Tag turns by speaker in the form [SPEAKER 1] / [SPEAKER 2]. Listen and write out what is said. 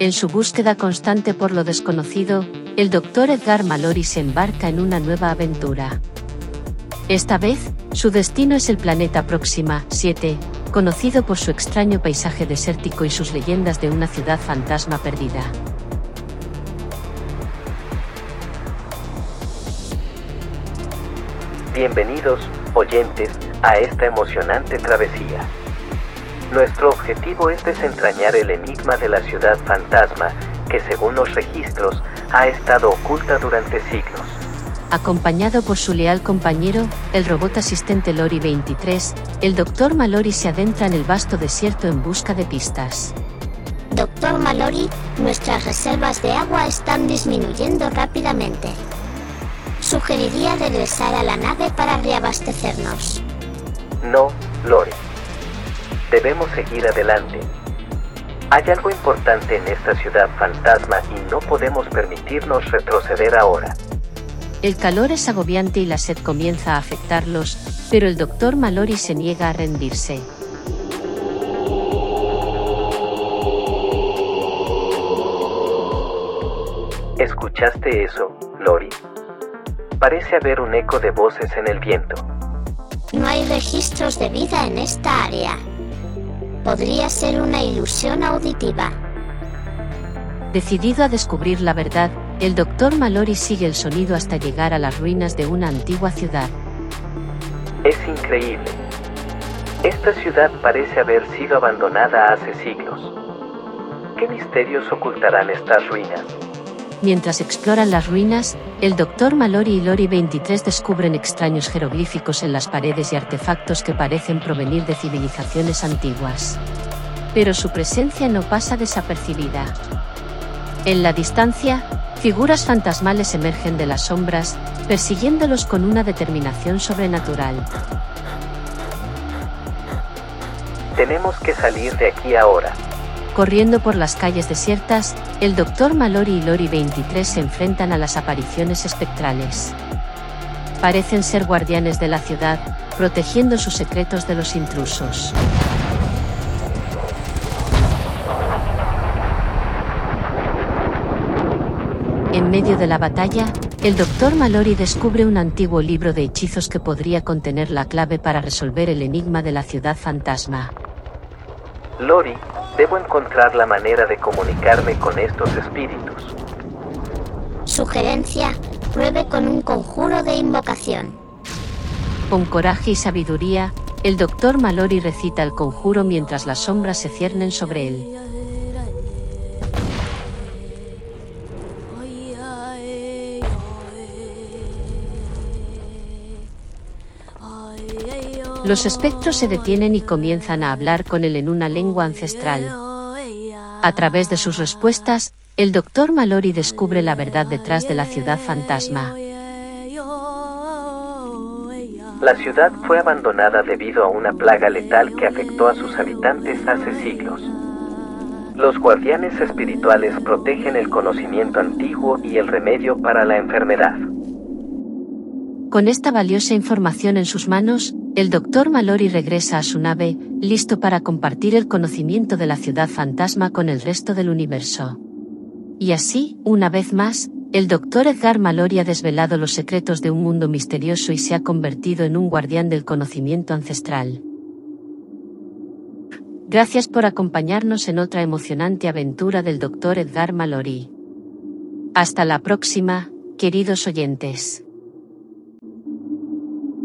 [SPEAKER 1] En su búsqueda constante por lo desconocido, el doctor Edgar Mallory se embarca en una nueva aventura. Esta vez, su destino es el planeta Próxima 7, conocido por su extraño paisaje desértico y sus leyendas de una ciudad fantasma perdida.
[SPEAKER 2] Bienvenidos, oyentes, a esta emocionante travesía. Nuestro objetivo es desentrañar el enigma de la ciudad fantasma que según los registros ha estado oculta durante siglos.
[SPEAKER 1] Acompañado por su leal compañero, el robot asistente Lori 23, el Dr. Mallory se adentra en el vasto desierto en busca de pistas.
[SPEAKER 3] Doctor Mallory, nuestras reservas de agua están disminuyendo rápidamente. Sugeriría regresar a la nave para reabastecernos.
[SPEAKER 2] No, Lori. Debemos seguir adelante. Hay algo importante en esta ciudad fantasma y no podemos permitirnos retroceder ahora.
[SPEAKER 1] El calor es agobiante y la sed comienza a afectarlos, pero el doctor Mallory se niega a rendirse.
[SPEAKER 2] ¿Escuchaste eso, Lori? Parece haber un eco de voces en el viento.
[SPEAKER 3] No hay registros de vida en esta área. Podría ser una ilusión auditiva.
[SPEAKER 1] Decidido a descubrir la verdad, el doctor Mallory sigue el sonido hasta llegar a las ruinas de una antigua ciudad.
[SPEAKER 2] Es increíble. Esta ciudad parece haber sido abandonada hace siglos. ¿Qué misterios ocultarán estas ruinas?
[SPEAKER 1] Mientras exploran las ruinas, el Dr. Mallory y Lori 23 descubren extraños jeroglíficos en las paredes y artefactos que parecen provenir de civilizaciones antiguas. Pero su presencia no pasa desapercibida. En la distancia, figuras fantasmales emergen de las sombras, persiguiéndolos con una determinación sobrenatural.
[SPEAKER 2] Tenemos que salir de aquí ahora.
[SPEAKER 1] Corriendo por las calles desiertas, el Dr. Mallory y Lori 23 se enfrentan a las apariciones espectrales. Parecen ser guardianes de la ciudad, protegiendo sus secretos de los intrusos. En medio de la batalla, el Dr. Mallory descubre un antiguo libro de hechizos que podría contener la clave para resolver el enigma de la ciudad fantasma.
[SPEAKER 2] Lori, debo encontrar la manera de comunicarme con estos espíritus.
[SPEAKER 3] Sugerencia, pruebe con un conjuro de invocación.
[SPEAKER 1] Con coraje y sabiduría, el Dr. Mallory recita el conjuro mientras las sombras se ciernen sobre él. Los espectros se detienen y comienzan a hablar con él en una lengua ancestral. A través de sus respuestas, el Dr. Mallory descubre la verdad detrás de la ciudad fantasma.
[SPEAKER 2] La ciudad fue abandonada debido a una plaga letal que afectó a sus habitantes hace siglos. Los guardianes espirituales protegen el conocimiento antiguo y el remedio para la enfermedad.
[SPEAKER 1] Con esta valiosa información en sus manos, el Dr. Mallory regresa a su nave, listo para compartir el conocimiento de la ciudad fantasma con el resto del universo. Y así, una vez más, el Dr. Edgar Mallory ha desvelado los secretos de un mundo misterioso y se ha convertido en un guardián del conocimiento ancestral. Gracias por acompañarnos en otra emocionante aventura del Dr. Edgar Mallory. Hasta la próxima, queridos oyentes.